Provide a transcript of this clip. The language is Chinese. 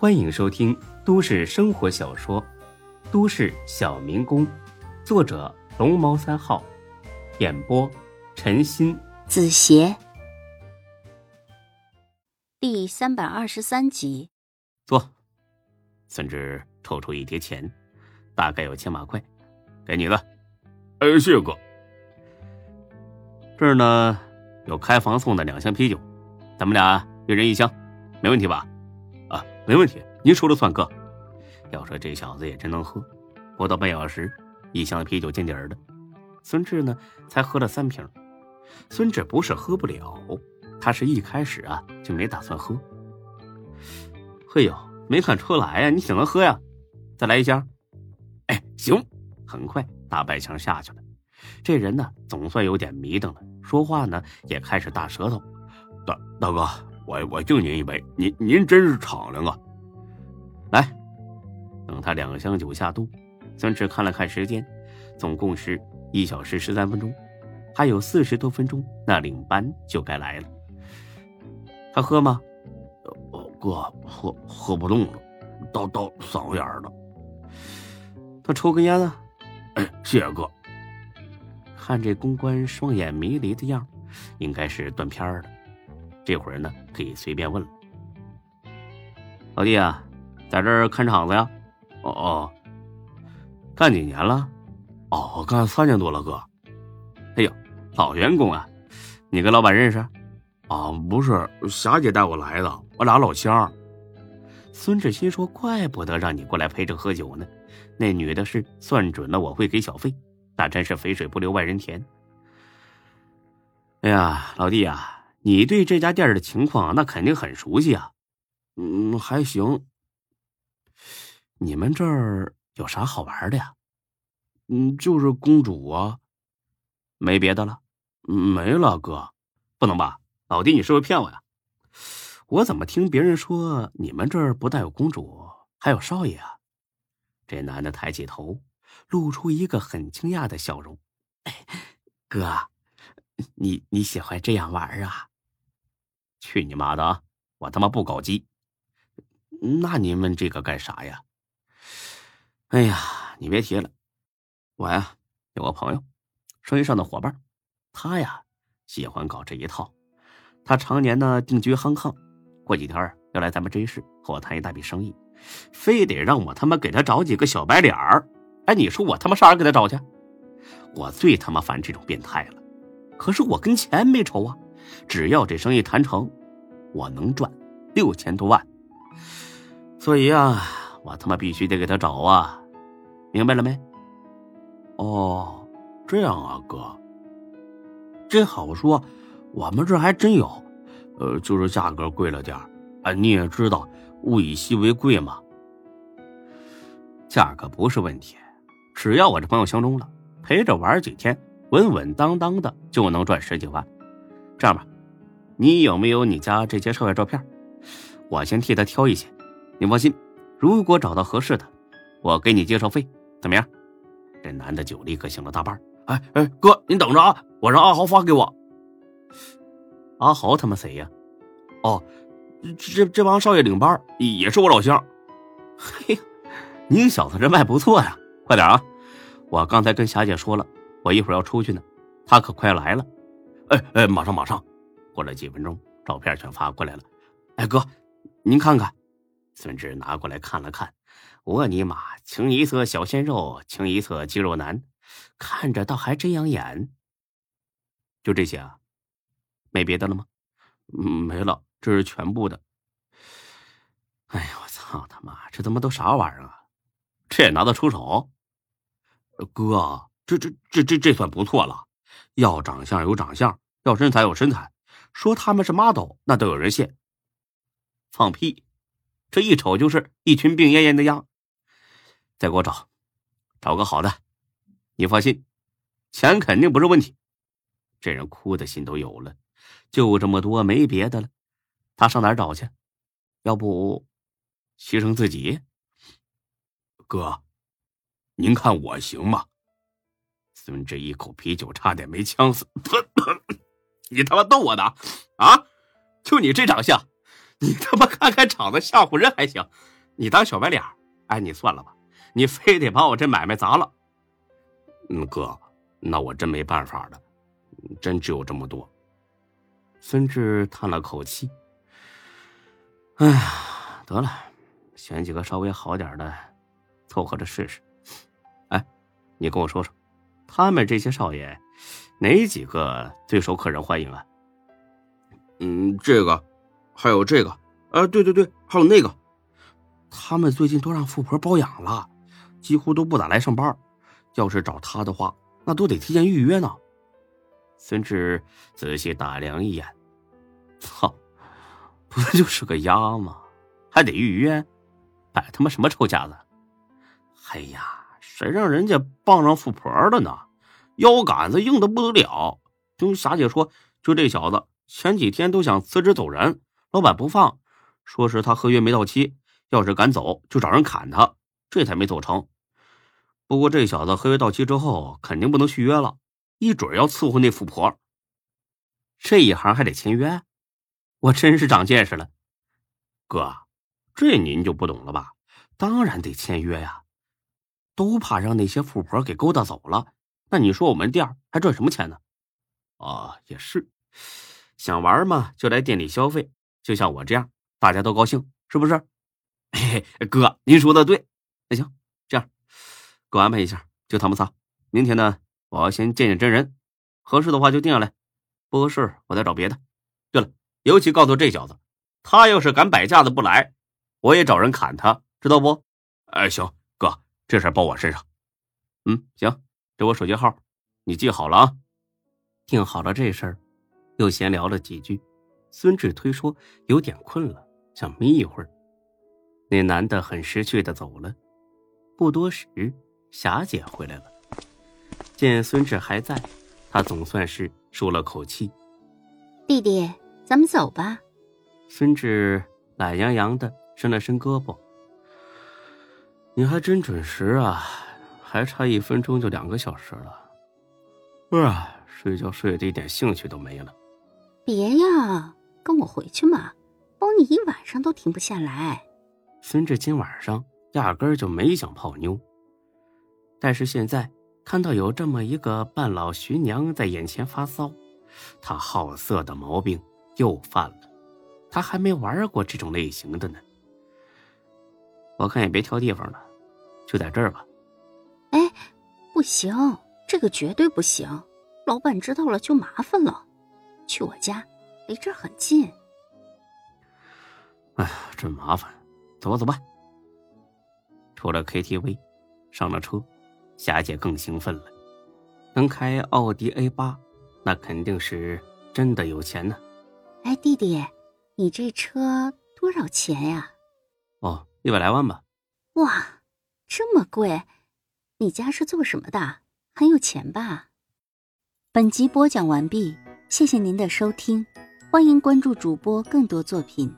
欢迎收听都市生活小说《都市小民工》，作者龙猫三号，演播陈鑫、子邪，第三百二十三集。坐。孙志抽出一叠钱，大概有千把块，给你了。哎，谢哥。这儿呢有开房送的两箱啤酒，咱们俩一人一箱，没问题吧？没问题，您说了算，哥。要说这小子也真能喝，不到半小时，一箱啤酒见底儿了。孙志呢才喝了三瓶。孙志不是喝不了，他是一开始啊就没打算喝。嘿呦！没看出来呀，你挺能喝呀！再来一箱。哎，行。很快，大半箱下去了。这人呢，总算有点迷瞪了，说话呢也开始大舌头。大大哥，我我敬您一杯，您您真是敞亮啊！来，等他两箱酒下肚，孙志看了看时间，总共是一小时十三分钟，还有四十多分钟，那领班就该来了。他喝吗？哥喝喝不动了，到到嗓子眼了。他抽根烟啊？哎，谢谢哥。看这公关双眼迷离的样，应该是断片了。这会儿呢，可以随便问了。老弟啊，在这儿看场子呀？哦哦。干几年了？哦，干三年多了，哥。哎呦，老员工啊！你跟老板认识？啊，不是，霞姐带我来的。我俩老乡，孙志新说：“怪不得让你过来陪着喝酒呢。那女的是算准了我会给小费，那真是肥水不流外人田。”哎呀，老弟呀，你对这家店的情况那肯定很熟悉啊。嗯，还行。你们这儿有啥好玩的呀？嗯，就是公主啊，没别的了。没了，哥，不能吧？老弟，你是不是骗我呀？我怎么听别人说你们这儿不但有公主，还有少爷啊？这男的抬起头，露出一个很惊讶的笑容。哥，你你喜欢这样玩啊？去你妈的啊！我他妈不搞基。那你问这个干啥呀？哎呀，你别提了，我呀有个朋友，生意上的伙伴，他呀喜欢搞这一套，他常年呢定居香港。过几天要来咱们这市和我谈一大笔生意，非得让我他妈给他找几个小白脸儿。哎，你说我他妈上哪给他找去？我最他妈烦这种变态了。可是我跟钱没仇啊，只要这生意谈成，我能赚六千多万。所以啊，我他妈必须得给他找啊，明白了没？哦，这样啊，哥，这好说，我们这还真有。呃，就是价格贵了点啊，你也知道，物以稀为贵嘛。价格不是问题，只要我这朋友相中了，陪着玩几天，稳稳当当的就能赚十几万。这样吧，你有没有你家这些少爷照片？我先替他挑一些。你放心，如果找到合适的，我给你介绍费，怎么样？这男的酒立刻醒了大半。哎哎，哥，您等着啊，我让阿豪发给我。阿豪他妈谁呀？哦，这这帮少爷领班也是我老乡。嘿，你小子人脉不错呀！快点啊！我刚才跟霞姐说了，我一会儿要出去呢，她可快来了。哎哎，马上马上！过了几分钟，照片全发过来了。哎哥，您看看。孙志拿过来看了看，我尼玛，清一色小鲜肉，清一色肌肉男，看着倒还真养眼。就这些啊。没别的了吗？嗯，没了，这是全部的。哎呀，我操他妈，这他妈都啥玩意儿啊？这也拿得出手？哥，这这这这这算不错了。要长相有长相，要身材有身材，说他们是 model 那都有人信。放屁！这一瞅就是一群病恹恹的样。再给我找，找个好的。你放心，钱肯定不是问题。这人哭的心都有了。就这么多，没别的了。他上哪儿找去？要不牺牲自己？哥，您看我行吗？孙志一口啤酒差点没呛死。你他妈逗我呢？啊？就你这长相，你他妈看看场子吓唬人还行，你当小白脸？哎，你算了吧，你非得把我这买卖砸了。嗯，哥，那我真没办法了，真只有这么多。孙志叹了口气，哎呀，得了，选几个稍微好点的，凑合着试试。哎，你跟我说说，他们这些少爷，哪几个最受客人欢迎啊？嗯，这个。还有这个，啊，对对对，还有那个，他们最近都让富婆包养了，几乎都不咋来上班。要是找他的话，那都得提前预约呢。孙志仔细打量一眼，操，不就是个鸭吗？还得预约？摆他妈什么臭架子？哎呀，谁让人家傍上富婆了呢？腰杆子硬的不得了。听霞姐说，就这小子前几天都想辞职走人。老板不放，说是他合约没到期，要是敢走就找人砍他，这才没走成。不过这小子合约到期之后肯定不能续约了，一准要伺候那富婆。这一行还得签约，我真是长见识了。哥，这您就不懂了吧？当然得签约呀，都怕让那些富婆给勾搭走了。那你说我们店还赚什么钱呢？啊，也是，想玩嘛就来店里消费。就像我这样，大家都高兴，是不是？嘿嘿，哥，您说的对。那行，这样，给我安排一下，就他们仨。明天呢，我要先见见真人，合适的话就定下来，不合适我再找别的。对了，尤其告诉这小子，他要是敢摆架子不来，我也找人砍他，知道不？哎，行，哥，这事包我身上。嗯，行，这我手机号，你记好了啊。定好了这事儿，又闲聊了几句。孙志推说有点困了，想眯一会儿。那男的很识趣的走了。不多时，霞姐回来了，见孙志还在，她总算是舒了口气。弟弟，咱们走吧。孙志懒洋洋的伸了伸胳膊。你还真准时啊，还差一分钟就两个小时了。啊，睡觉睡的一点兴趣都没了。别呀。跟我回去嘛，包你一晚上都停不下来。孙志今晚上压根儿就没想泡妞，但是现在看到有这么一个半老徐娘在眼前发骚，他好色的毛病又犯了。他还没玩过这种类型的呢。我看也别挑地方了，就在这儿吧。哎，不行，这个绝对不行，老板知道了就麻烦了。去我家。离这儿很近。哎呀，真麻烦！走吧，走吧。出了 KTV，上了车，霞姐更兴奋了。能开奥迪 A 八，那肯定是真的有钱呢。哎，弟弟，你这车多少钱呀？哦，一百来万吧。哇，这么贵！你家是做什么的？很有钱吧？本集播讲完毕，谢谢您的收听。欢迎关注主播更多作品。